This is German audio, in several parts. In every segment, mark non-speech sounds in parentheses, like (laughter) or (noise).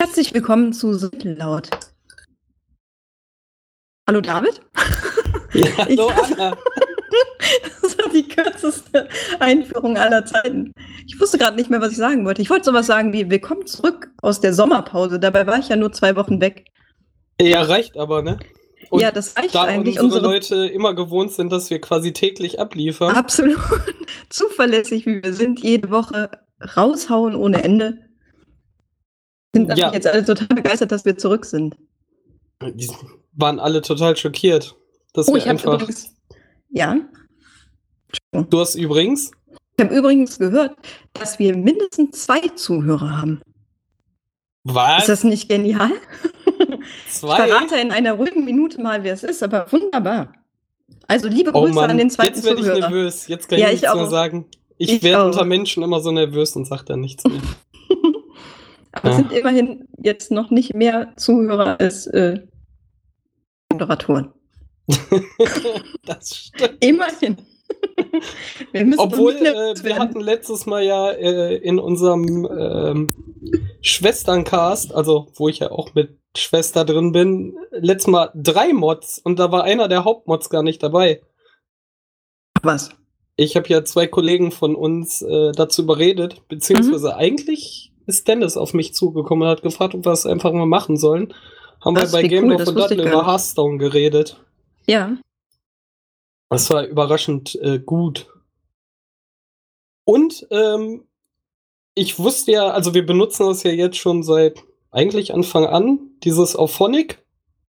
Herzlich willkommen zu Laut. Hallo David. Ja, (laughs) hallo (laughs) Anna. Das war die kürzeste Einführung aller Zeiten. Ich wusste gerade nicht mehr, was ich sagen wollte. Ich wollte sowas sagen wie Willkommen zurück aus der Sommerpause. Dabei war ich ja nur zwei Wochen weg. Ja, reicht aber, ne? Und ja, das reicht da eigentlich. unsere Leute immer gewohnt sind, dass wir quasi täglich abliefern. Absolut (laughs) zuverlässig, wie wir sind, jede Woche raushauen ohne Ende. Sind Ja. jetzt alle total begeistert, dass wir zurück sind. Die waren alle total schockiert. Dass Oh, wir ich habe einfach. übrigens. Ja. Du hast übrigens. Ich habe übrigens gehört, dass wir mindestens zwei Zuhörer haben. Was? Ist das nicht genial? Ich Zwei? verrate in einer ruhigen Minute mal, wer es ist, aber wunderbar. Also liebe Oh Grüße Mann, an den zweiten jetzt werde ich Zuhörer. nervös. Jetzt kann Ja, ich ich nichts mehr auch. sagen. Ich, Ich werde unter Menschen immer so nervös und sage dann nichts mehr. (laughs) Aber es Ja. sind immerhin jetzt noch nicht mehr Zuhörer als äh, Moderatoren. (laughs) das stimmt. Immerhin. (laughs) wir Obwohl, äh, wir hatten letztes Mal ja äh, in unserem ähm, Schwesterncast, also wo ich ja auch mit Schwester drin bin, letztes Mal drei Mods und da war einer der Hauptmods gar nicht dabei. was. Ich habe ja zwei Kollegen von uns äh, dazu überredet, beziehungsweise eigentlich ist Dennis auf mich zugekommen und hat gefragt, ob wir es einfach mal machen sollen. Haben Was, wir bei Game cool, das ich Dudley über. Hearthstone geredet. Ja. Das war überraschend äh, gut. Und ähm, ich wusste ja, also wir benutzen das ja jetzt schon seit eigentlich Anfang an, dieses Auphonic,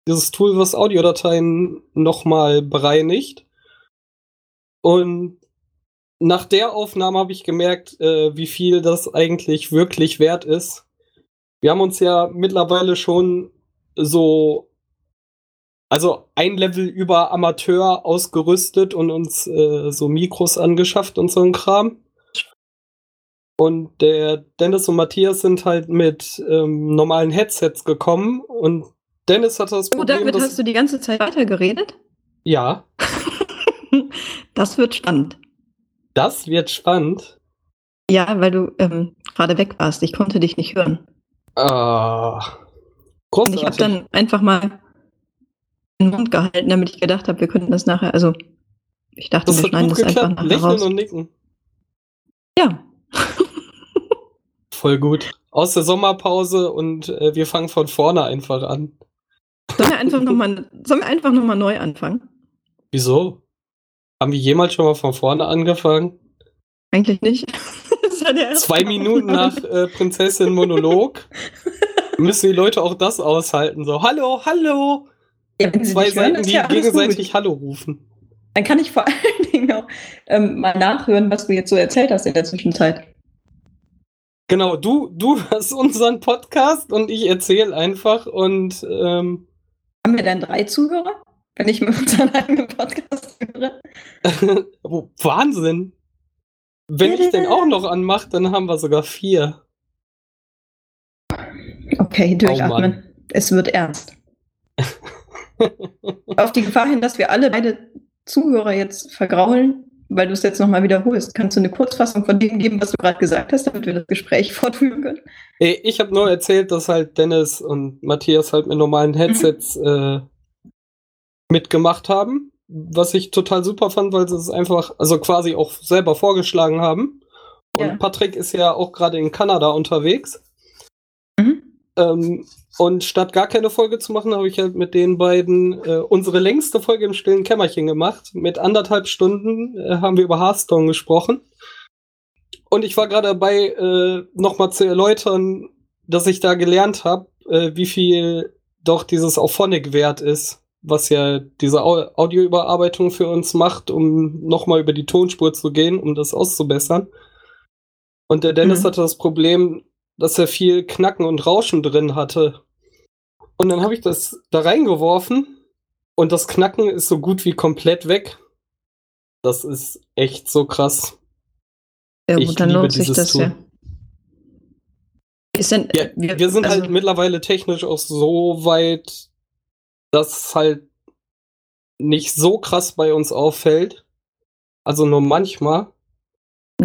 dieses Tool, was Audiodateien nochmal bereinigt. Und nach der Aufnahme habe ich gemerkt, äh, wie viel das eigentlich wirklich wert ist. Wir haben uns ja mittlerweile schon so also ein Level über Amateur ausgerüstet und uns äh, so Mikros angeschafft und so ein Kram. Und der Dennis und Matthias sind halt mit ähm, normalen Headsets gekommen und Dennis hatte das Oh, Problem, David, dass, hast du die ganze Zeit weiter geredet? ja, (laughs) Das wird spannend. Das wird spannend. Ja, weil du ähm, gerade weg warst. Ich konnte dich nicht hören. Ah, Und ich habe großartig. dann einfach mal den Mund gehalten, damit ich gedacht habe, wir könnten das nachher. Also, ich dachte, das wir schneiden das einfach nachher Lächeln raus. und nicken. Ja, (laughs) Voll gut. Aus der Sommerpause und äh, wir fangen von vorne einfach an. sollen wir einfach nochmal sollen wir einfach noch mal neu anfangen? Wieso? Haben wir jemals schon mal von vorne angefangen? Eigentlich nicht. (laughs) Zwei Minuten nach äh, Prinzessin Monolog (laughs) müssen die Leute auch das aushalten. So, hallo, hallo. Ja, Zwei hören, Seiten, ist die ja gegenseitig gut. Hallo rufen. Dann kann ich vor (laughs) allen Dingen auch ähm, mal nachhören, was du jetzt so erzählt hast in der Zwischenzeit. Genau, du, du hast unseren Podcast und ich erzähle einfach und ähm, Haben wir dann drei Zuhörer? Wenn ich mir unseren eigenen Podcast höre? (laughs) oh, Wahnsinn. Wenn ich den auch noch anmache, dann haben wir sogar vier. Okay, Oh durchatmen. es wird ernst. Auf die Gefahr hin, dass wir alle beide Zuhörer jetzt vergraulen, weil du es jetzt nochmal wiederholst, kannst du eine Kurzfassung von dem geben, was du gerade gesagt hast, damit wir das Gespräch (laughs) fortführen können? Ich habe nur erzählt, dass halt Dennis und Matthias halt mit normalen Headsets äh, mitgemacht haben. Was ich total super fand, weil sie es einfach, also quasi auch selber vorgeschlagen haben. Und Ja. Patrick ist ja auch gerade in Kanada unterwegs. Mhm. Ähm, und statt gar keine Folge zu machen, habe ich halt mit den beiden äh, unsere längste Folge im stillen Kämmerchen gemacht. Mit anderthalb Stunden äh, haben wir über Hearthstone gesprochen. Und ich war gerade dabei, äh, nochmal zu erläutern, dass ich da gelernt habe, äh, wie viel doch dieses Auphonic wert ist, was ja diese Au Audioüberarbeitung für uns macht, um nochmal über die Tonspur zu gehen, um das auszubessern. Und der Dennis Mhm. hatte das Problem, dass er viel Knacken und Rauschen drin hatte. Und dann habe ich das da reingeworfen und das Knacken ist so gut wie komplett weg. Das ist echt so krass. Ja, Ich gut, dann liebe lohnt sich das Tool. ja. Denn, Ja, äh, wir, sind also- halt mittlerweile technisch auch so weit, dass es halt nicht so krass bei uns auffällt. Also nur manchmal.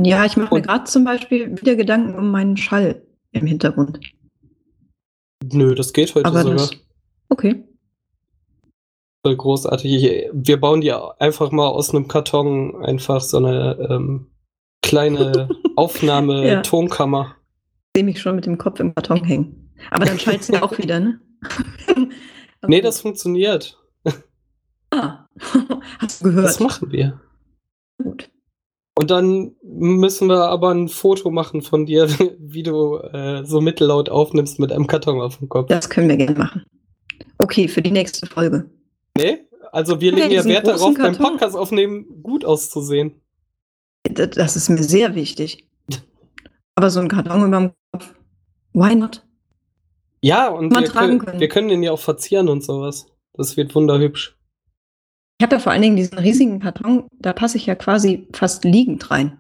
Ja, ich mache mir gerade zum Beispiel wieder Gedanken um meinen Schall im Hintergrund. Nö, das geht heute Aber sogar. das. Okay. Voll großartig. Wir bauen die einfach mal aus einem Karton einfach so eine ähm, kleine (laughs) Ja. Aufnahme-Tonkammer. sehe mich schon mit dem Kopf im Karton hängen. Aber dann schalt's (laughs) ja auch wieder, ne? (laughs) Nee, das funktioniert. Ah. (laughs) Hast du gehört? Das machen wir. Gut. Und dann müssen wir aber ein Foto machen von dir, (laughs) wie du äh, so mittellaut aufnimmst mit einem Karton auf dem Kopf. Das können wir gerne machen. Okay, für die nächste Folge. Nee? Also wir legen ja Wert darauf, beim Karton. Podcast aufnehmen gut auszusehen. Das, das ist mir sehr wichtig. (laughs) Aber so ein Karton über dem Kopf, why not? Ja, und wir können, können. wir können den ja auch verzieren und sowas. Das wird wunderhübsch. Ich habe ja vor allen Dingen diesen riesigen Karton, da passe ich ja quasi fast liegend rein,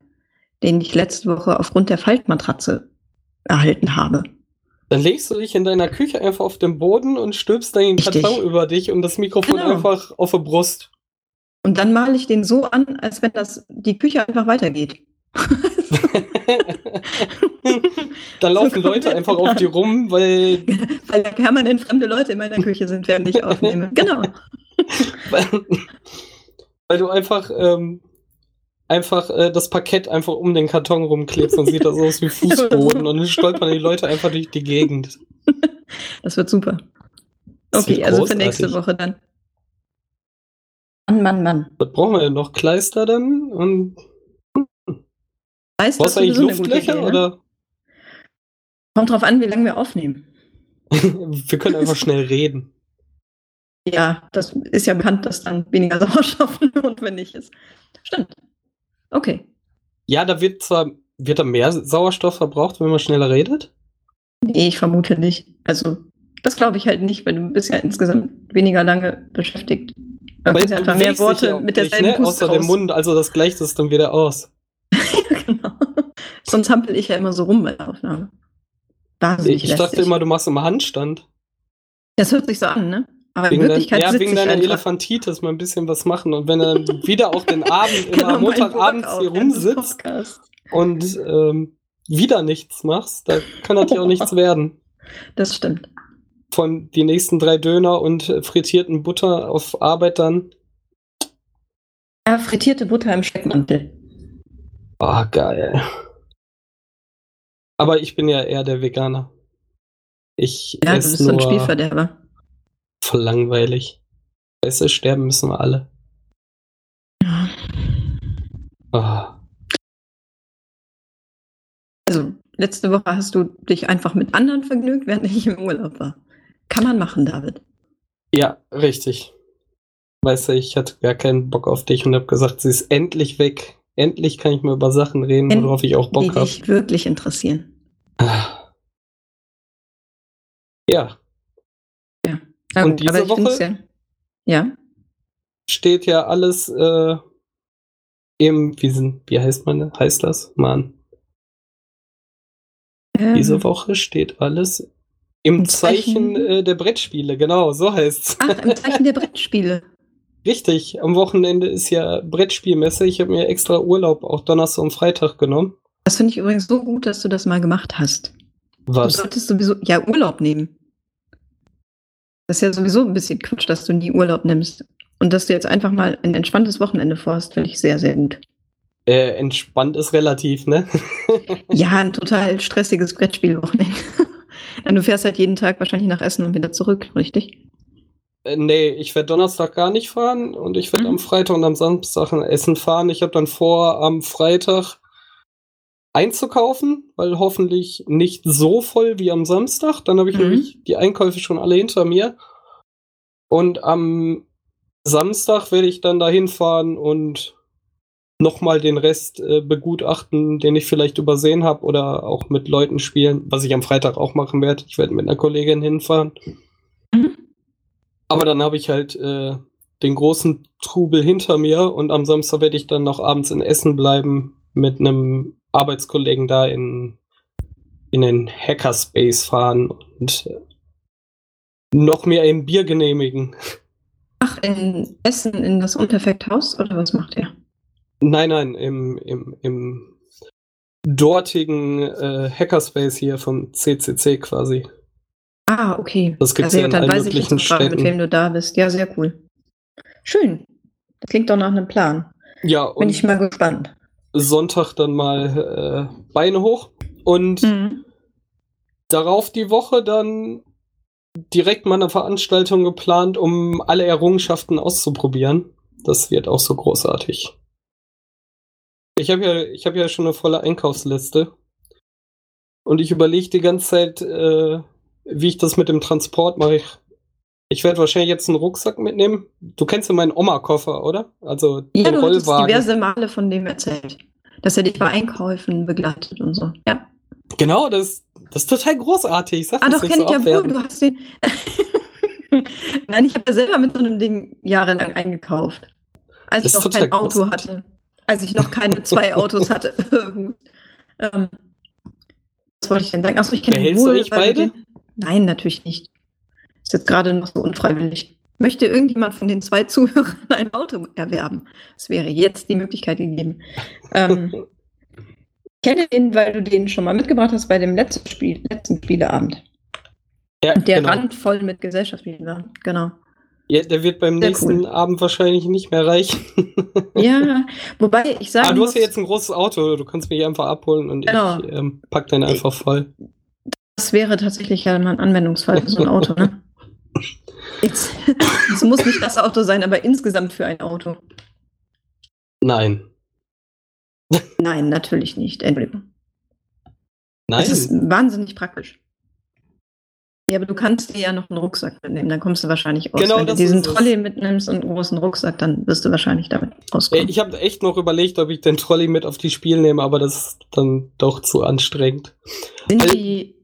den ich letzte Woche aufgrund der Faltmatratze erhalten habe. Dann legst du dich in deiner Küche einfach auf den Boden und stülpst dann den Richtig. Karton über dich und das Mikrofon Genau. einfach auf der Brust. Und dann male ich den so an, als wenn das die Küche einfach weitergeht. (laughs) (laughs) Dann laufen Leute einfach auf die rum, weil, Weil da permanent fremde Leute in meiner Küche sind, während ich aufnehme. (laughs) Genau. weil, weil du einfach, ähm, einfach äh, das Parkett einfach um den Karton rumklebst und sieht das aus wie Fußboden und dann stolpern die Leute einfach durch die Gegend. Das wird super. Das Okay, wird also für nächste Woche dann. Mann, Mann, Mann. Was brauchen wir denn noch? Kleister dann? Und Weißt brauchst du eigentlich eine gute Luftlöcher ne? oder? Kommt drauf an, wie lange wir aufnehmen. (laughs) wir können einfach schnell reden. Ja, das ist ja bekannt, dass dann weniger (laughs) Sauerstoff notwendig ist. Stimmt. Okay. Ja, da wird zwar wird da mehr Sauerstoff verbraucht, wenn man schneller redet. Nee, ich vermute nicht. Also, das glaube ich halt nicht, weil du bist ja insgesamt weniger lange beschäftigt. Du Aber hast ja einfach mehr Worte mit nicht, derselben ne? Pust Außer dem raus. Mund, also das gleicht es dann wieder aus. Genau. Sonst hampel ich ja immer so rum bei der Aufnahme. Wahnsinnig Ich dachte lästig. immer, du machst im Handstand. Das hört sich so an, ne? Aber in Wegen, dein, Wirklichkeit ja, sitze wegen deiner. Elefantitis mal ein bisschen was machen. Und wenn er wieder auch den Abend, (laughs) immer Genau, Montagabends hier rumsitzt und ähm, wieder nichts machst, da kann natürlich auch nichts (laughs) werden. Das stimmt. Von die nächsten drei Döner und äh, frittierten Butter auf Arbeit dann. Ja, frittierte Butter im Speckmantel. Ah, geil. Aber ich bin ja eher der Veganer. Ich Ja, du bist so ein Spielverderber. voll langweilig. Weißt du, sterben müssen wir alle. Ja. Ah. Also, letzte Woche hast du dich einfach mit anderen vergnügt, während ich im Urlaub war. Kann man machen, David. Ja, richtig. Weißt du, ich hatte gar keinen Bock auf dich und habe gesagt, sie ist endlich weg. Endlich kann ich mal über Sachen reden, worauf ich auch Die Bock habe. dich wirklich interessieren. Ja, Na Und gut, diese aber ich Woche? Ja, ja. steht ja alles äh, im, wie, sind, wie heißt man, heißt das? Mann, Ähm, diese Woche steht alles im Im Zeichen, Zeichen- äh, der Brettspiele, genau, so heißt's. Ach, im Zeichen der (laughs) Brettspiele. Richtig, am Wochenende ist ja Brettspielmesse. Ich habe mir extra Urlaub auch Donnerstag und Freitag genommen. Das finde ich übrigens so gut, dass du das mal gemacht hast. Du Was? solltest sowieso, ja, Urlaub nehmen. Das ist ja sowieso ein bisschen Quatsch, dass du nie Urlaub nimmst. Und dass du jetzt einfach mal ein entspanntes Wochenende vorhast, finde ich sehr, sehr gut. Äh, entspannt ist relativ, ne? (laughs) Ja, ein total stressiges Brettspielwochenende. (laughs) Du fährst halt jeden Tag wahrscheinlich nach Essen und wieder zurück, richtig? Äh, nee, ich werde Donnerstag gar nicht fahren und ich werde Mhm. am Freitag und am Samstag in Essen fahren. Ich habe dann vor, am Freitag einzukaufen, weil hoffentlich nicht so voll wie am Samstag. Dann habe ich Mhm. nämlich die Einkäufe schon alle hinter mir. Und am Samstag werde ich dann dahin fahren und nochmal den Rest äh, begutachten, den ich vielleicht übersehen habe oder auch mit Leuten spielen, was ich am Freitag auch machen werde. Ich werde mit einer Kollegin hinfahren. Aber dann habe ich halt äh, den großen Trubel hinter mir und am Samstag werde ich dann noch abends in Essen bleiben mit einem Arbeitskollegen da in, in den Hackerspace fahren und noch mehr ein Bier genehmigen. Ach, in Essen in das Unperfekthaus oder was macht ihr? Nein, nein, im, im, im dortigen äh, Hackerspace hier vom CCC quasi. Ah, okay. Das gibt's ja, ja in dann allen weiß ich möglichen mit Städten. wem du da bist. Ja, sehr cool. Schön. Das klingt doch nach einem Plan. Ja, Bin ich mal gespannt. Sonntag dann mal äh, Beine hoch und Mhm. darauf die Woche dann direkt mal eine Veranstaltung geplant, um alle Errungenschaften auszuprobieren. Das wird auch so großartig. Ich habe ja, ich habe ja schon eine volle Einkaufsliste. Und ich überlege die ganze Zeit, äh, wie ich das mit dem Transport mache. Ich, ich werde wahrscheinlich jetzt einen Rucksack mitnehmen. Du kennst ja meinen Oma-Koffer, oder? Also Ja, den du Rollwagen. diverse Male von dem erzählt. Dass er dich bei Einkäufen begleitet und so. Ja. Genau, das, das ist total großartig. Ich sag Ah, doch, kenne so ich ja wohl. Du hast den. (laughs) Nein, ich habe ja selber mit so einem Ding jahrelang eingekauft. Als Das ich noch kein Auto großartig. hatte. Als ich noch keine (laughs) zwei Autos hatte. (laughs) ähm, was wollte ich denn sagen? Achso, ich kenne wohl. weil beide? Den... Nein, natürlich nicht. Ist jetzt gerade noch so unfreiwillig. Möchte irgendjemand von den zwei Zuhörern ein Auto erwerben? Es wäre jetzt die Möglichkeit gegeben. Ähm, ich kenne den, weil du den schon mal mitgebracht hast bei dem letzten, Spiel, letzten Spieleabend. Ja, der genau. randvoll mit Gesellschaftsspielen war. Genau. Ja, der wird beim Sehr nächsten cool. Abend wahrscheinlich nicht mehr reichen. (laughs) Ja, wobei ich sage. Aber du hast ja jetzt ein großes Auto, du kannst mich einfach abholen und Genau. ich ähm, pack den einfach voll. Das wäre tatsächlich ja mal ein Anwendungsfall für so ein Auto, ne? (laughs) Jetzt, es muss nicht das Auto sein, aber insgesamt für ein Auto. Nein. Nein, natürlich nicht. Entschuldigung. Nein. Das ist wahnsinnig praktisch. Ja, aber du kannst dir ja noch einen Rucksack mitnehmen, dann kommst du wahrscheinlich aus. Genau, Wenn du diesen. Trolley mitnimmst und einen großen Rucksack, dann wirst du wahrscheinlich damit rauskommen. Ey, ich habe echt noch überlegt, ob ich den Trolley mit auf die Spiel nehme, aber das ist dann doch zu anstrengend. Sind weil die.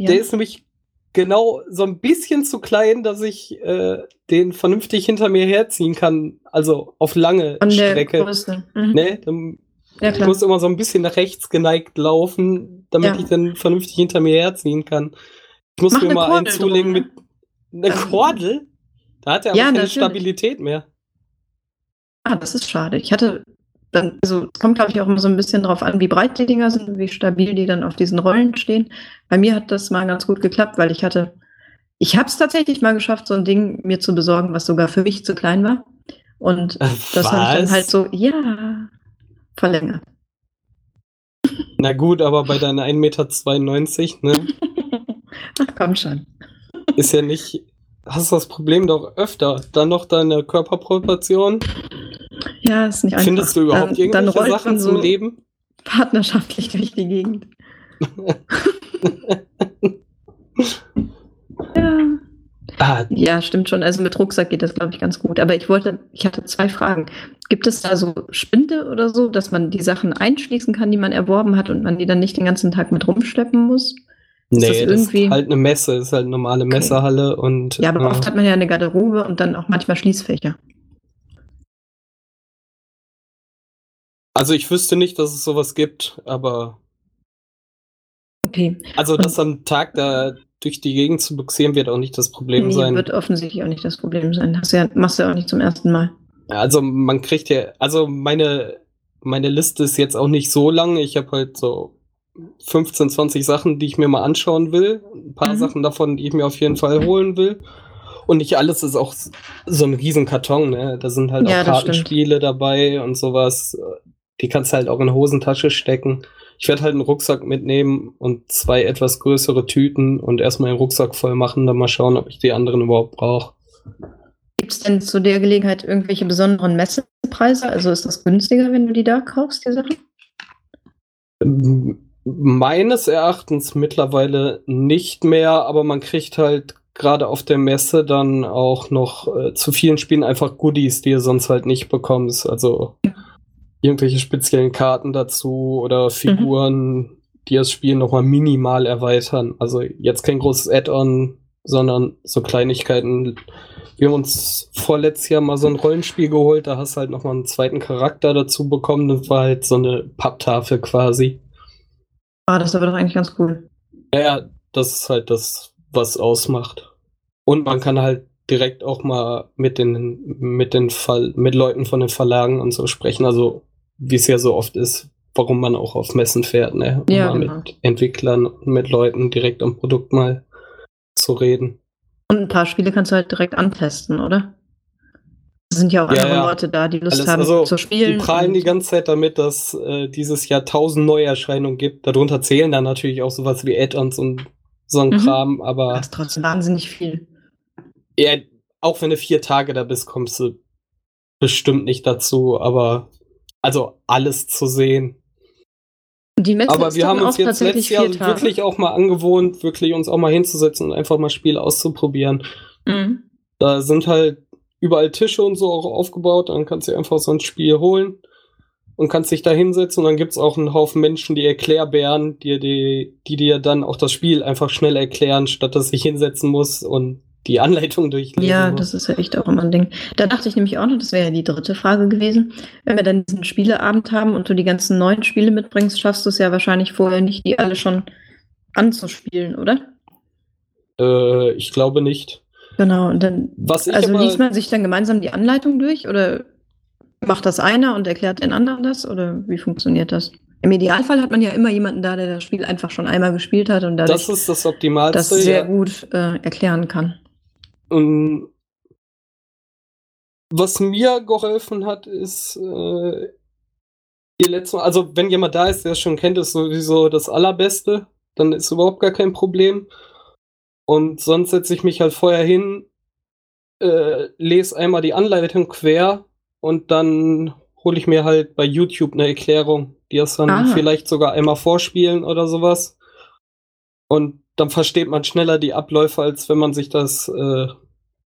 Ja, Der ist nämlich genau so ein bisschen zu klein, dass ich äh, den vernünftig hinter mir herziehen kann. Also auf lange von der Strecke. Größe. Mhm. Ne? Dann Ja, Ich klar. muss immer so ein bisschen nach rechts geneigt laufen, damit Ja. ich dann vernünftig hinter mir herziehen kann. Ich muss Mach mir mal einen Kordel zulegen drum, mit einer Ähm, Kordel. Da hat er aber ja, keine natürlich. Stabilität mehr. Ah, das ist schade. Ich hatte dann, also es kommt, glaube ich, auch immer so ein bisschen drauf an, wie breit die Dinger sind und wie stabil die dann auf diesen Rollen stehen. Bei mir hat das mal ganz gut geklappt, weil ich hatte, ich habe es tatsächlich mal geschafft, so ein Ding mir zu besorgen, was sogar für mich zu klein war. Und das habe ich dann halt so, ja, verlängert. Na gut, aber bei deiner 1,92 Meter, ne, (laughs) Ach komm schon. ist ja nicht. Hast du das Problem doch öfter. Dann noch deine Körperproportion. Ja, ist nicht einfach. Findest du überhaupt dann, dann irgendwelche rollt Sachen man zum so Leben? (laughs) partnerschaftlich durch die Gegend. (laughs) ja. Ah, Ja, stimmt schon. Also mit Rucksack geht das, glaube ich, ganz gut. Aber ich wollte, ich hatte zwei Fragen. Gibt es da so Spinde oder so, dass man die Sachen einschließen kann, die man erworben hat und man die dann nicht den ganzen Tag mit rumschleppen muss? nee, das das, irgendwie- ist halt eine Messe, ist halt eine normale Messehalle und. Ja, aber äh, oft hat man ja eine Garderobe und dann auch manchmal Schließfächer. Also ich wüsste nicht, dass es sowas gibt, aber Okay. also Und- das am Tag da durch die Gegend zu buxieren wird auch nicht das Problem Nee, sein. wird offensichtlich auch nicht das Problem sein. Hast ja, machst du ja auch nicht zum ersten Mal. Also man kriegt ja, also meine meine Liste ist jetzt auch nicht so lang. Ich habe halt so 15, 20 Sachen, die ich mir mal anschauen will. Ein paar Mhm. Sachen davon, die ich mir auf jeden Fall holen will. Und nicht alles ist auch so ein riesen Karton, ne? Da sind halt Ja, auch das Kartenspiele dabei und sowas. Die kannst du halt auch in Hosentasche stecken. Ich werde halt einen Rucksack mitnehmen und zwei etwas größere Tüten und erstmal den Rucksack voll machen, dann mal schauen, ob ich die anderen überhaupt brauche. Gibt es denn zu der Gelegenheit irgendwelche besonderen Messepreise? Also ist das günstiger, wenn du die da kaufst, die Sachen? Meines Erachtens mittlerweile nicht mehr, aber man kriegt halt gerade auf der Messe dann auch noch äh, zu vielen Spielen einfach Goodies, die ihr sonst halt nicht bekommst. Also irgendwelche speziellen Karten dazu oder Figuren, die das Spiel nochmal minimal erweitern. Also jetzt kein großes Add-on, sondern so Kleinigkeiten. Wir haben uns vorletztes Jahr mal so ein Rollenspiel geholt, da hast du halt nochmal einen zweiten Charakter dazu bekommen. Das war halt so eine Papptafel quasi. Ah, das ist aber doch eigentlich ganz cool. Ja, ja, das ist halt das, was ausmacht. Und man kann halt direkt auch mal mit den, mit den Fall, mit Leuten von den Verlagen und so sprechen. Also, wie es ja so oft ist, warum man auch auf Messen fährt, ne? Um Ja, genau. mit Entwicklern und mit Leuten direkt am Produkt mal zu reden. Und ein paar Spiele kannst du halt direkt antesten, oder? Es sind ja auch Ja, andere ja. Leute da, die Lust Alles, haben also, zu spielen. Die prahlen und- die ganze Zeit damit, dass äh, dieses Jahr tausend Neuerscheinungen gibt. Darunter zählen dann natürlich auch sowas wie Add-ons und so ein Mhm. Kram, aber Das ist trotzdem wahnsinnig viel. ja, auch wenn du vier Tage da bist, kommst du bestimmt nicht dazu, aber also alles zu sehen. Aber wir haben uns jetzt tatsächlich letztes Jahr Tage. wirklich auch mal angewohnt, wirklich uns auch mal hinzusetzen und einfach mal Spiele auszuprobieren. Mhm. Da sind halt überall Tische und so auch aufgebaut. Dann kannst du einfach so ein Spiel holen und kannst dich da hinsetzen. Und dann gibt's auch einen Haufen Menschen, die Erklärbären, die, die, die dir dann auch das Spiel einfach schnell erklären, statt dass ich hinsetzen muss und die Anleitung durchlesen Ja, das ist ja echt auch immer ein Ding. Da dachte ich nämlich auch noch, das wäre ja die dritte Frage gewesen. Wenn wir dann diesen Spieleabend haben und du die ganzen neuen Spiele mitbringst, schaffst du es ja wahrscheinlich vorher nicht, die alle schon anzuspielen, oder? Äh, ich glaube nicht. Genau, und dann, also aber, liest man sich dann gemeinsam die Anleitung durch oder macht das einer und erklärt den anderen das oder wie funktioniert das? Im Idealfall hat man ja immer jemanden da, der das Spiel einfach schon einmal gespielt hat und dadurch das ist das Optimalste. das sehr ja. gut äh, erklären kann. Und was mir geholfen hat, ist äh, die letzte Mal, also wenn jemand da ist, der es schon kennt, ist sowieso das Allerbeste. Dann ist überhaupt gar kein Problem. Und sonst setze ich mich halt vorher hin, äh, lese einmal die Anleitung quer und dann hole ich mir halt bei YouTube eine Erklärung, die das dann Ah. vielleicht sogar einmal vorspielen oder sowas. Und dann versteht man schneller die Abläufe, als wenn man sich das äh,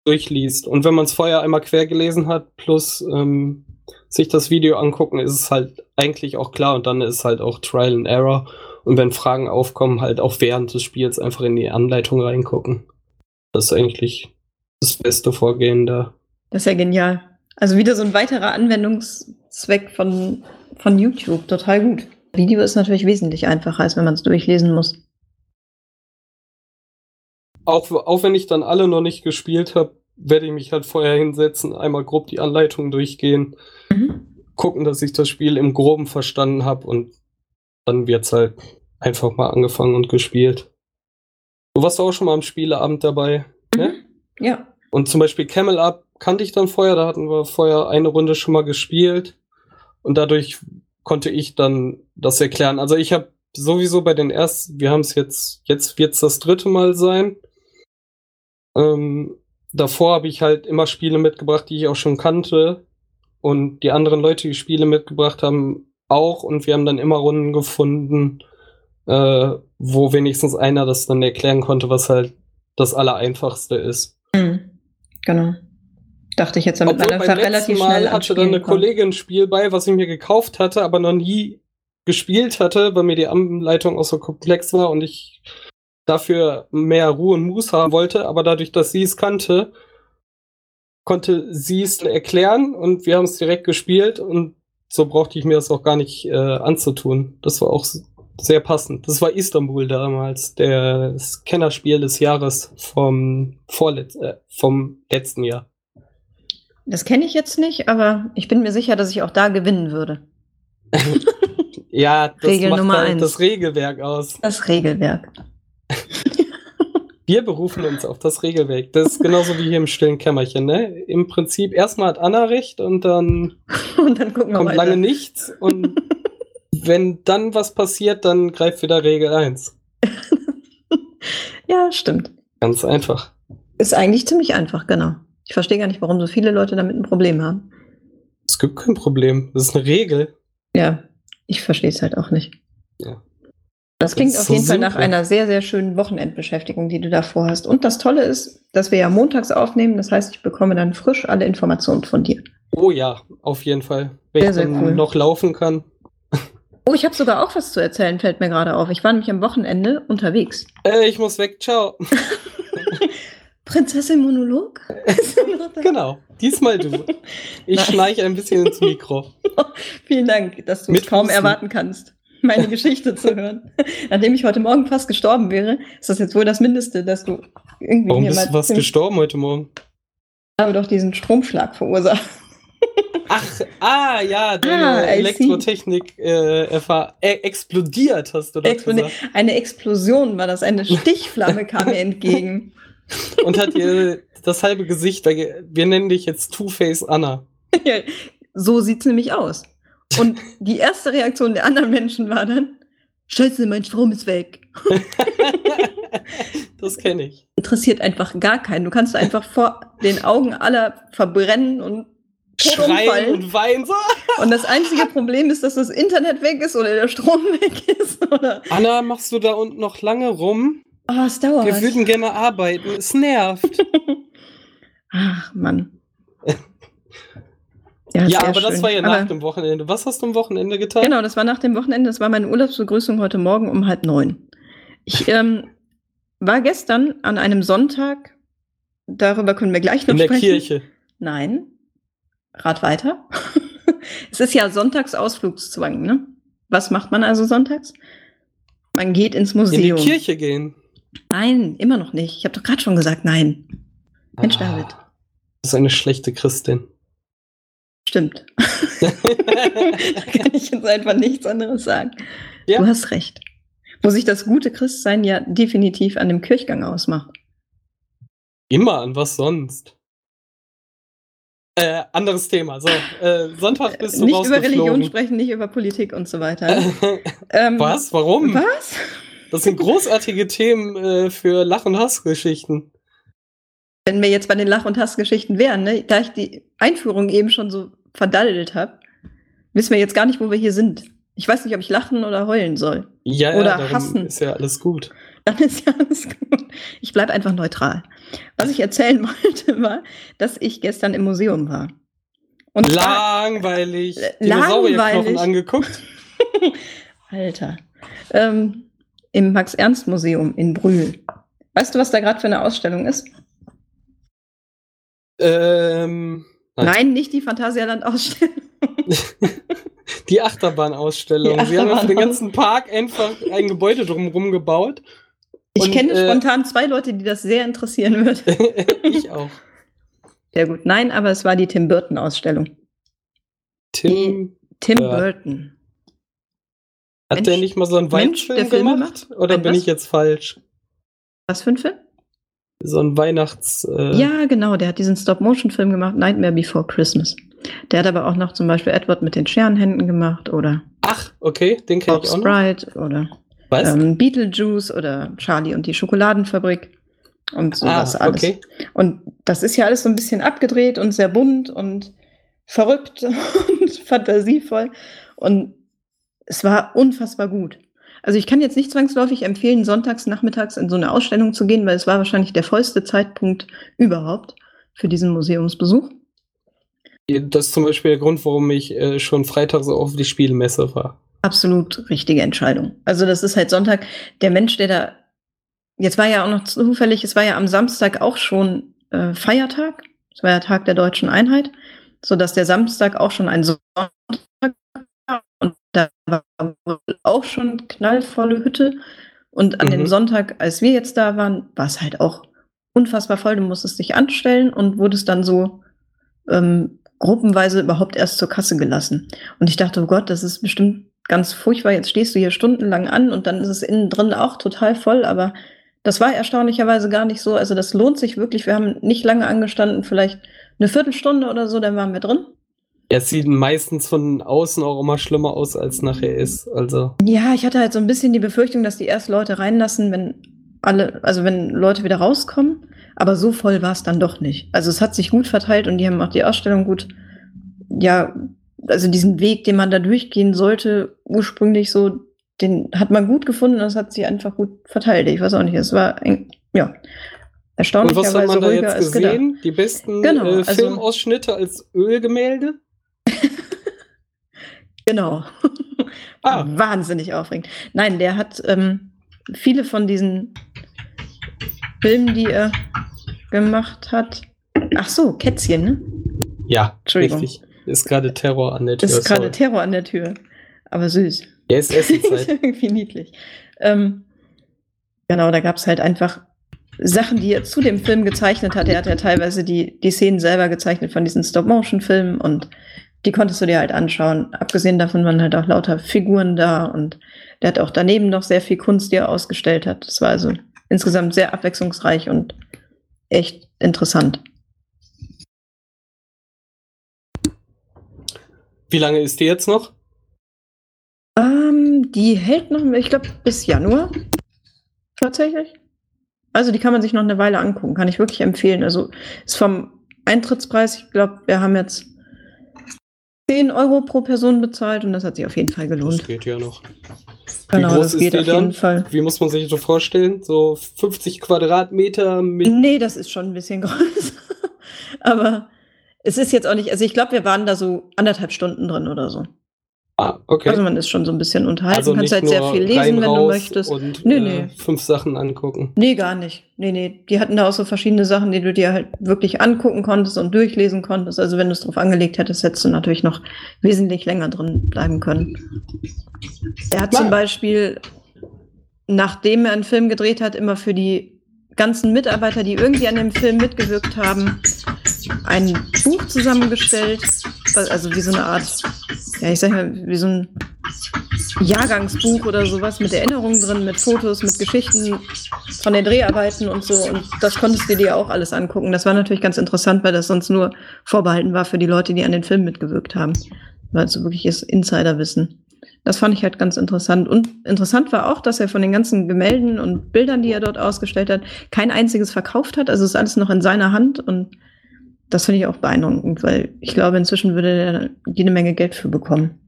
durchliest. Und wenn man es vorher einmal quer gelesen hat, plus ähm, sich das Video angucken, ist es halt eigentlich auch klar und dann ist halt auch Trial and Error. Und wenn Fragen aufkommen, halt auch während des Spiels einfach in die Anleitung reingucken. Das ist eigentlich das beste Vorgehen da. Das ist ja genial. Also wieder so ein weiterer Anwendungszweck von, von YouTube. Total gut. Video ist natürlich wesentlich einfacher, als wenn man es durchlesen muss. Auch, auch wenn ich dann alle noch nicht gespielt habe, werde ich mich halt vorher hinsetzen, einmal grob die Anleitung durchgehen, Mhm. gucken, dass ich das Spiel im Groben verstanden habe und dann wird's halt einfach mal angefangen und gespielt. Du warst auch schon mal am Spieleabend dabei. Ne? Ja. Und zum Beispiel Camel Up kannte ich dann vorher, da hatten wir vorher eine Runde schon mal gespielt und dadurch konnte ich dann das erklären. Also ich habe sowieso bei den ersten, wir haben es jetzt, jetzt wird's das dritte Mal sein. Ähm, davor habe ich halt immer Spiele mitgebracht, die ich auch schon kannte und die anderen Leute, die Spiele mitgebracht haben, auch und wir haben dann immer Runden gefunden, äh, wo wenigstens einer das dann erklären konnte, was halt das Allereinfachste ist. Mhm. Genau. Dachte ich jetzt, damit Obwohl man beim relativ Mal schnell hatte dann eine kann. Kollegin ein Spiel bei, was ich mir gekauft hatte, aber noch nie gespielt hatte, weil mir die Anleitung auch so komplex war und ich dafür mehr Ruhe und Muße haben wollte. Aber dadurch, dass sie es kannte, konnte sie es erklären und wir haben es direkt gespielt und so brauchte ich mir das auch gar nicht äh, anzutun. Das war auch sehr passend. Das war Istanbul damals, der- das Kennerspiel des Jahres vom, Vorletz äh, vom letzten Jahr. Das kenne ich jetzt nicht, aber ich bin mir sicher, dass ich auch da gewinnen würde. (laughs) Ja, das Regel macht Nummer halt eins. das Regelwerk aus. Das Regelwerk. Wir berufen uns auf das Regelwerk. Das ist genauso wie hier im stillen Kämmerchen, ne? Im Prinzip erstmal hat Anna recht und dann (laughs) Und dann kommt weiter. lange nichts und (laughs) wenn dann was passiert, dann greift wieder Regel 1. (laughs) Ja, stimmt. Ganz einfach. Ist eigentlich ziemlich einfach, genau. Ich verstehe gar nicht, warum so viele Leute damit ein Problem haben. Es gibt kein Problem. Das ist eine Regel. Ja, ich verstehe es halt auch nicht. Ja. Das klingt auf so jeden Fall nach simpel. einer sehr, sehr schönen Wochenendbeschäftigung, die du davor hast. Und das Tolle ist, dass wir ja montags aufnehmen. Das heißt, ich bekomme dann frisch alle Informationen von dir. Oh ja, auf jeden Fall. Wenn Sehr, ich sehr dann cool. noch laufen kann. Oh, ich habe sogar auch was zu erzählen, fällt mir gerade auf. Ich war nämlich am Wochenende unterwegs. Äh, ich muss weg. Ciao. (laughs) Prinzessin Monolog? (laughs) genau. Diesmal du. Ich schnarche ein bisschen ins Mikro. (laughs) Vielen Dank, dass du es kaum Husten. erwarten kannst, (laughs) meine Geschichte zu hören. (laughs) Nachdem ich heute Morgen fast gestorben wäre, ist das jetzt wohl das Mindeste, dass du irgendwie Warum bist du ziemlich- gestorben heute Morgen? Ich habe doch diesen Stromschlag verursacht. (laughs) Ach, ah, ja, deine Ah. Elektrotechnik äh, äh, explodiert, hast du doch Explodi- gesagt. Eine Explosion war das, eine Stichflamme kam mir entgegen. und hat ihr das halbe Gesicht, wir nennen dich jetzt Two-Face Anna. So sieht's nämlich aus. Und die erste Reaktion der anderen Menschen war dann, Scheiße, mein Strom ist weg. (laughs) das kenne ich. Interessiert einfach gar keinen. Du kannst einfach vor den Augen aller verbrennen und Schreien umfallen. und weinen. So. Und das einzige Problem ist, dass das Internet weg ist oder der Strom (laughs) weg ist. Oder Anna, machst du da unten noch lange rum? oh, es dauert. Wir würden gerne arbeiten. Es nervt. (laughs) Ach, Mann. Ja, ja, aber das schön. war ja nach Aber- dem Wochenende. Was hast du am Wochenende getan? Genau, das war nach dem Wochenende. Das war meine Urlaubsbegrüßung heute Morgen um halb neun. Ich (laughs) ähm, war gestern an einem Sonntag, darüber können wir gleich noch In der sprechen. Kirche. Nein. Rat weiter. (laughs) es ist ja Sonntagsausflugszwang, ne? Was macht man also sonntags? Man geht ins In die Museum. Kirche gehen. Nein, immer noch nicht. Ich habe doch gerade schon gesagt, nein. Mensch, Ah, David. Das ist eine schlechte Christin. Stimmt. (laughs) da kann ich jetzt einfach nichts anderes sagen. Ja. Du hast recht. Wo sich das gute Christsein ja definitiv an dem Kirchgang ausmacht. Immer an was sonst. Äh, anderes Thema. So, äh, Sonntag bist du nicht über Religion sprechen, nicht über Politik und so weiter. (laughs) ähm, was? Warum? Was? Das sind großartige Themen äh, für Lach- und Hassgeschichten. Wenn wir jetzt bei den Lach- und Hassgeschichten wären, ne? da ich die Einführung eben schon so verdaddelt habe, wissen wir jetzt gar nicht, wo wir hier sind. Ich weiß nicht, ob ich lachen oder heulen soll. Ja, Oder ja, hassen. ist ja alles gut. Dann ist ja alles gut. Ich bleibe einfach neutral. Was ich erzählen (laughs) wollte, war, dass ich gestern im Museum war. Und Langweilig. Dinosaurierknochen langweilig. angeguckt. (laughs) Alter, ähm, im Max-Ernst-Museum in Brühl. Weißt du, was da gerade für eine Ausstellung ist? Ähm, Nein. Nein, nicht die Phantasialand-Ausstellung. (laughs) die Achterbahnausstellung. Die Sie haben für den Achterbahn- ganzen Park einfach ein Gebäude drumherum gebaut. Ich Und, kenne äh, spontan zwei Leute, die das sehr interessieren würde. (laughs) ich auch. Sehr gut. Nein, aber es war die Tim Burton-Ausstellung. Tim, Tim Ja. Burton. hat Mensch- der nicht mal so einen Filme gemacht? Oder Ein bin was? ich jetzt falsch? Was für ein Film? So ein Weihnachts. Äh, Ja, genau. Der hat diesen Stop-Motion-Film gemacht, Nightmare Before Christmas. Der hat aber auch noch zum Beispiel Edward mit den Scherenhänden gemacht oder Ach, okay, den kenne ich auch noch. Sprite oder Was? ähm, Beetlejuice oder Charlie und die Schokoladenfabrik und sowas ah, alles. okay. Und das ist ja alles so ein bisschen abgedreht und sehr bunt und verrückt (laughs) und fantasievoll. Und es war unfassbar gut. Also ich kann jetzt nicht zwangsläufig empfehlen, sonntags nachmittags in so eine Ausstellung zu gehen, weil es war wahrscheinlich der vollste Zeitpunkt überhaupt für diesen Museumsbesuch. Das ist zum Beispiel der Grund, warum ich äh, schon Freitag so auf die Spielmesse war. Absolut richtige Entscheidung. Also das ist halt Sonntag. Der Mensch, der da, jetzt war ja auch noch zufällig, es war ja am Samstag auch schon äh, Feiertag. Es war ja Tag der deutschen Einheit, so dass der Samstag auch schon ein Sonntag da war wohl auch schon knallvolle Hütte. Und an Mhm. dem Sonntag, als wir jetzt da waren, war es halt auch unfassbar voll. Du musstest dich anstellen und wurdest dann so ähm, gruppenweise überhaupt erst zur Kasse gelassen. Und ich dachte, oh Gott, das ist bestimmt ganz furchtbar. Jetzt stehst du hier stundenlang an und dann ist es innen drin auch total voll. Aber das war erstaunlicherweise gar nicht so. Also das lohnt sich wirklich. Wir haben nicht lange angestanden, vielleicht eine Viertelstunde oder so, dann waren wir drin. Ja, es sieht meistens von außen auch immer schlimmer aus, als nachher ist. Also, Ja, ich hatte halt so ein bisschen die Befürchtung, dass die erst Leute reinlassen, wenn alle, also wenn Leute wieder rauskommen. Aber so voll war es dann doch nicht. Also es hat sich gut verteilt und die haben auch die Ausstellung gut, ja, also diesen Weg, den man da durchgehen sollte, ursprünglich so, den hat man gut gefunden und es hat sich einfach gut verteilt. Ich weiß auch nicht, es war, ein, ja, und was hat erstaunlicherweise man da jetzt gesehen? Die besten Genau, äh, also- Filmausschnitte als Ölgemälde? Genau. (laughs) Ah. Wahnsinnig aufregend. Nein, der hat ähm, viele von diesen Filmen, die er gemacht hat. Ach so, Kätzchen, ne? Ja, richtig. Ist gerade Terror an der Tür. Ist gerade. Terror an der Tür. Aber süß. Ja, ist Essenszeit. (laughs) Irgendwie niedlich. Ähm, genau, da gab es halt einfach Sachen, die er zu dem Film gezeichnet hat. Er hat ja teilweise die, die Szenen selber gezeichnet von diesen Stop-Motion-Filmen und die konntest du dir halt anschauen. Abgesehen davon waren halt auch lauter Figuren da und der hat auch daneben noch sehr viel Kunst, die er ausgestellt hat. Das war also insgesamt sehr abwechslungsreich und echt interessant. Wie lange ist die jetzt noch? Ähm, die hält noch, ich glaube, bis Januar. Tatsächlich. Also die kann man sich noch eine Weile angucken, kann ich wirklich empfehlen. Also ist vom Eintrittspreis, ich glaube, wir haben jetzt 10 Euro pro Person bezahlt und das hat sich auf jeden Fall gelohnt. Das geht ja noch. Genau, Wie groß das ist geht die auf dann? jeden Fall. Wie muss man sich das so vorstellen? So 50 Quadratmeter mit. Nee, das ist schon ein bisschen (laughs) größer. Aber es ist jetzt auch nicht, also ich glaube, wir waren da so anderthalb Stunden drin oder so. Ah, okay. Also man ist schon so ein bisschen unterhalten, Also kannst nicht halt sehr viel lesen, wenn du möchtest. Und Nee, äh, nee. fünf Sachen angucken. Nee, gar nicht. Nee, nee. Die hatten da auch so verschiedene Sachen, die du dir halt wirklich angucken konntest und durchlesen konntest. Also wenn du es drauf angelegt hättest, hättest du natürlich noch wesentlich länger drin bleiben können. Er hat Klar. zum Beispiel, nachdem er einen Film gedreht hat, immer für die ganzen Mitarbeiter, die irgendwie an dem Film mitgewirkt haben, ein Buch zusammengestellt. Also wie so eine Art, ja, ich sag mal, wie so ein Jahrgangsbuch oder sowas mit Erinnerungen drin, mit Fotos, mit Geschichten von den Dreharbeiten und so. Und das konntest du dir auch alles angucken. Das war natürlich ganz interessant, weil das sonst nur vorbehalten war für die Leute, die an den Film mitgewirkt haben. Weil es so wirklich ist Insiderwissen. Das fand ich halt ganz interessant. Und interessant war auch, dass er von den ganzen Gemälden und Bildern, die er dort ausgestellt hat, kein einziges verkauft hat. Also ist alles noch in seiner Hand und das finde ich auch beeindruckend, weil ich glaube, inzwischen würde er jede Menge Geld für bekommen.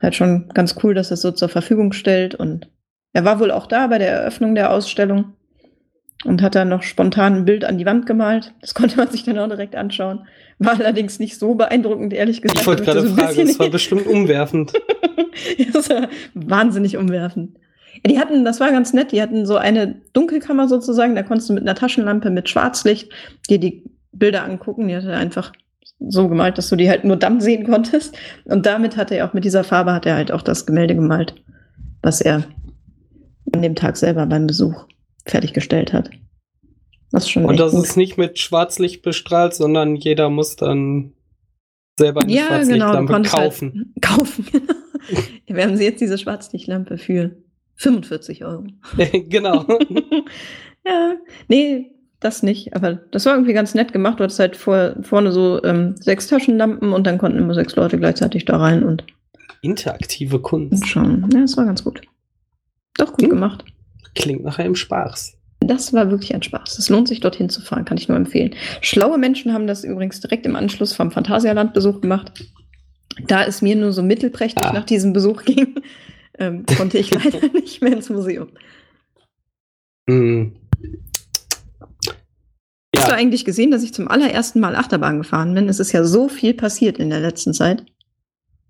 Halt schon ganz cool, dass er es so zur Verfügung stellt und er war wohl auch da bei der Eröffnung der Ausstellung und hat dann noch spontan ein Bild an die Wand gemalt. Das (laughs) konnte man sich dann auch direkt anschauen. War allerdings nicht so beeindruckend, ehrlich gesagt. Ich wollte gerade so fragen, es war bestimmt umwerfend. (laughs) das war wahnsinnig umwerfend. Ja, die hatten, das war ganz nett, die hatten so eine Dunkelkammer sozusagen, da konntest du mit einer Taschenlampe mit Schwarzlicht dir die Bilder angucken. Die hat er einfach so gemalt, dass du die halt nur dann sehen konntest. Und damit hat er auch, mit dieser Farbe hat er halt auch das Gemälde gemalt, was er an dem Tag selber beim Besuch fertiggestellt hat. Das ist schon Und das gut. ist nicht mit Schwarzlicht bestrahlt, sondern jeder muss dann selber eine ja, genau, Schwarzlichtlampe konntest kaufen. Halt kaufen. (laughs) (laughs) wir haben sie jetzt diese Schwarzlichtlampe für 45 Euro. (laughs) genau. ja, nee, das nicht. Aber das war irgendwie ganz nett gemacht. Du hattest halt vor, vorne so ähm, sechs Taschenlampen und dann konnten immer sechs Leute gleichzeitig da rein und, Interaktive Kunst. schauen. Ja, das war ganz gut. Doch gut Hm. gemacht. Klingt nach einem Spaß. Das war wirklich ein Spaß. Es lohnt sich, dorthin zu fahren, kann ich nur empfehlen. Schlaue Menschen haben das übrigens direkt im Anschluss vom Phantasialand-Besuch gemacht. Da es mir nur so mittelprächtig Ah. nach diesem Besuch ging, (laughs) ähm, konnte ich (laughs) leider nicht mehr ins Museum. Hm. Hast du Ja, eigentlich gesehen, dass ich zum allerersten Mal Achterbahn gefahren bin? Es ist ja so viel passiert in der letzten Zeit.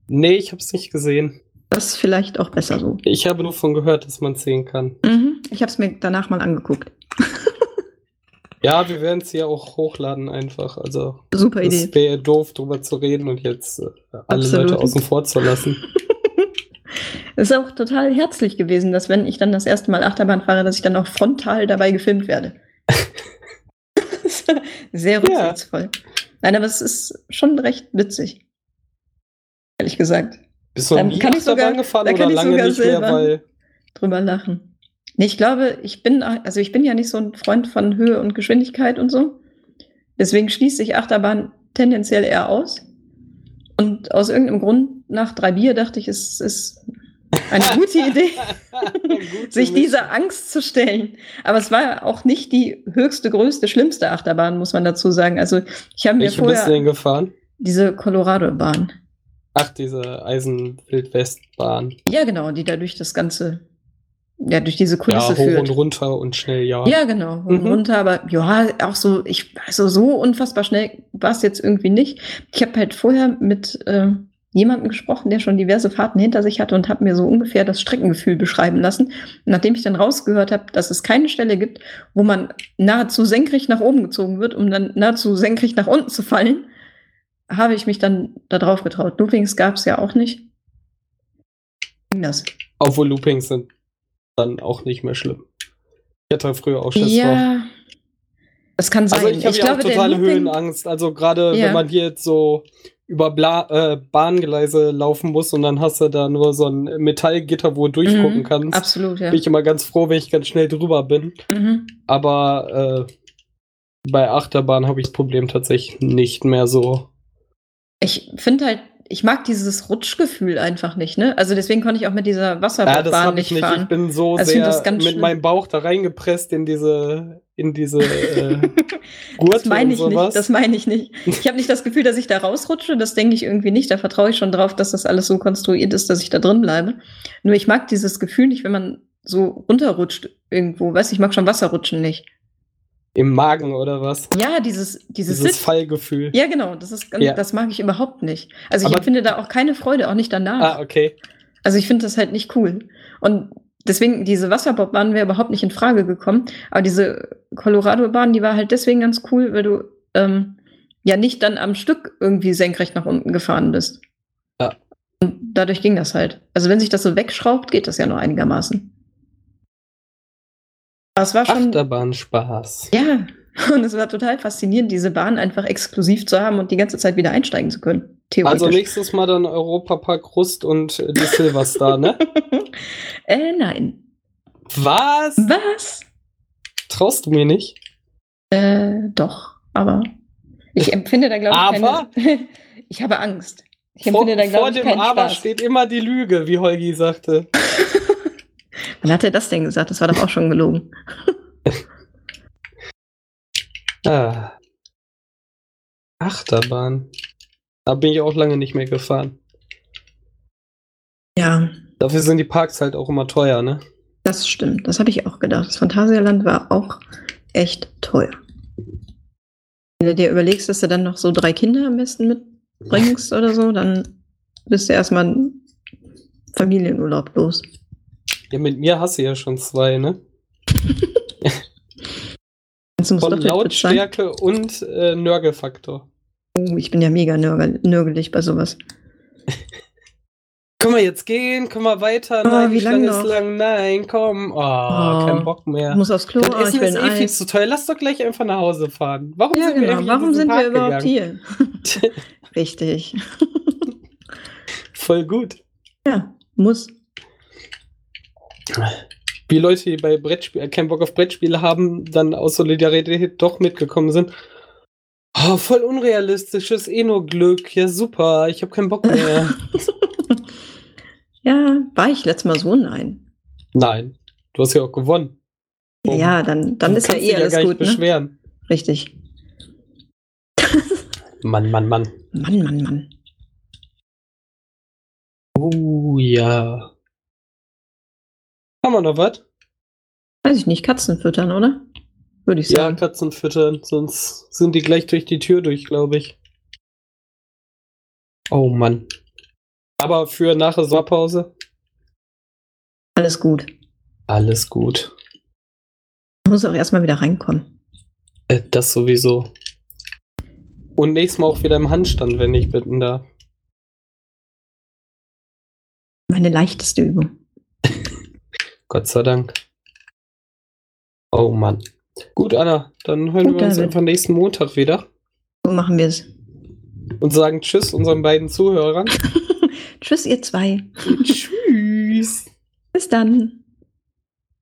nee, ich habe es nicht gesehen. Das ist vielleicht auch besser so. Ich habe nur von gehört, dass man sehen kann. Mhm. Ich habe es mir danach mal angeguckt. (laughs) Ja, wir werden es ja auch hochladen einfach. Also Super Idee. es wäre doof, drüber zu reden und jetzt äh, alle Absolut. Leute außen vor zu lassen. Es (laughs) ist auch total herzlich gewesen, dass wenn ich dann das erste Mal Achterbahn fahre, dass ich dann auch frontal dabei gefilmt werde. Sehr Ja. rücksichtsvoll. Nein, aber es ist schon recht witzig. Ehrlich gesagt. Bist du Dann nie kann ich sogar- gefahren da oder kann ich lange sogar nicht mehr, weil Drüber lachen. Nee, ich glaube, ich bin, also ich bin ja nicht so ein Freund von Höhe und Geschwindigkeit und so. Deswegen schließt sich Achterbahn tendenziell eher aus. Und aus irgendeinem Grund, nach drei Bier, dachte ich, es ist eine gute Idee. (laughs) Gute sich dieser Angst zu stellen. Aber es war auch nicht die höchste, größte, schlimmste Achterbahn, muss man dazu sagen. Also ich habe mir Welche bist du vorher denn gefahren? diese Colorado-Bahn. Ach, diese Eisenwildwestbahn. Ja, genau, die da durch das Ganze, ja, durch diese Ja, Kulisse hoch führt. und runter und schnell, ja. Ja, genau, hoch und Mhm. runter, aber ja, auch so, ich, also so unfassbar schnell war es jetzt irgendwie nicht. Ich habe halt vorher mit äh, jemandem gesprochen, der schon diverse Fahrten hinter sich hatte und habe mir so ungefähr das Streckengefühl beschreiben lassen. Und nachdem ich dann rausgehört habe, dass es keine Stelle gibt, wo man nahezu senkrecht nach oben gezogen wird, um dann nahezu senkrecht nach unten zu fallen, habe ich mich dann da drauf getraut. Loopings gab es ja auch nicht. Das. Obwohl Loopings sind dann auch nicht mehr schlimm. Ich hatte früher auch Schiss. Ja, das kann sein. Also ich habe ja auch totale Höhenangst. Also gerade Ja. wenn man hier jetzt so über Bla äh, Bahngleise laufen muss und dann hast du da nur so ein Metallgitter, wo du durchgucken Mhm, kannst. Absolut, ja. Bin ich immer ganz froh, wenn ich ganz schnell drüber bin. Mhm. Aber äh, bei Achterbahn habe ich das Problem tatsächlich nicht mehr so. Ich finde halt, ich mag dieses Rutschgefühl einfach nicht, ne? Also deswegen konnte ich auch mit dieser Ja, Wasserbahn das habe nicht ich nicht. fahren. Ich bin so Also sehr mit schlimm. meinem Bauch da reingepresst in diese, in diese äh, (laughs) Gurte Das meine und ich sowas. nicht. Das meine ich nicht. Ich habe nicht das Gefühl, dass ich da rausrutsche. Das denke ich irgendwie nicht. Da vertraue ich schon drauf, dass das alles so konstruiert ist, dass ich da drin bleibe. Nur ich mag dieses Gefühl nicht, wenn man so runterrutscht irgendwo. Weißt ich mag schon Wasserrutschen nicht. Im Magen oder was? Ja, dieses, dieses, Dieses. Fallgefühl. Ja, genau. Das ist Ja. das mag ich überhaupt nicht. Also ich Aber- empfinde da auch keine Freude, auch nicht danach. Ah, okay. Also ich finde das halt nicht cool. Und deswegen, diese Wasserbobbahn wäre überhaupt nicht in Frage gekommen. Aber diese Colorado-Bahn, die war halt deswegen ganz cool, weil du ähm, ja nicht dann am Stück irgendwie senkrecht nach unten gefahren bist. Ja. Und dadurch ging das halt. Also wenn sich das so wegschraubt, geht das ja noch einigermaßen. Aber es war schon. Achterbahnspaß. Ja, und es war total faszinierend, diese Bahn einfach exklusiv zu haben und die ganze Zeit wieder einsteigen zu können. Also nächstes Mal dann Europapark Rust und äh, die Silverstar, ne? (laughs) äh, nein. Was? Was? Traust du mir nicht? Äh, doch, aber ich empfinde da, glaube ich, Aber? keine. (laughs) ich habe Angst. Ich Vor, empfinde da, vor glaube ich, dem keinen Aber Spaß. steht immer die Lüge, wie Holgi sagte. (laughs) Wann hat er das denn gesagt? Das war doch auch schon gelogen. (laughs) Ah. Achterbahn. Da bin ich auch lange nicht mehr gefahren. Ja, Dafür sind die Parks halt auch immer teuer, ne? das stimmt. Das habe ich auch gedacht. Das Phantasialand war auch echt teuer. Wenn du dir überlegst, dass du dann noch so drei Kinder am besten mitbringst oder so, dann bist du erstmal Familienurlaub los. Ja, mit mir hast du ja schon zwei, ne? (laughs) Von. Lautstärke und äh, Nörgelfaktor. Oh, ich bin ja mega nörgel nörgelig bei sowas. (laughs) Können wir jetzt gehen? Können wir weiter? Oh, Nein, wie Schlange lang ist noch? lang. Nein, komm. Oh, Oh. kein Bock mehr. Ich muss aufs Klo, Das ich Essen will ist eh viel zu teuer. Lass doch gleich einfach nach Hause fahren. Warum Ja, sind wir genau. in Warum sind wir überhaupt gegangen? hier? (laughs) Richtig. Voll gut. Ja, muss. Wie Leute, die bei Brettspiel, äh, keinen Bock auf Brettspiele haben, dann aus Solidarität doch mitgekommen sind. Oh, voll unrealistisches eh nur Glück. Ja, super. Ich habe keinen Bock mehr. (laughs) Ja, war ich letztes Mal so? Nein. Nein, du hast ja auch gewonnen. Oh. Ja, dann, dann ist ja eh alles gar nicht gut, ne? beschweren. Richtig. Mann, Mann, Mann. Mann, Mann, Mann. Oh ja. Haben wir noch was? Weiß ich nicht, Katzen füttern, oder? Würde ich Ja, sagen. Katzen füttern, sonst sind die gleich durch die Tür durch, glaube ich. Oh Mann. Aber für nach der Sommerpause Alles gut. alles gut. Muss auch erstmal wieder reinkommen. Äh, das sowieso. Und nächstes Mal auch wieder im Handstand, wenn ich bitten darf. Meine leichteste Übung. Gott sei Dank. Oh Mann. Gut, Anna, dann hören Gut, wir uns David. einfach nächsten Montag wieder So machen wir es. und sagen Tschüss unseren beiden Zuhörern. (laughs) Tschüss, ihr zwei. Tschüss. Bis dann.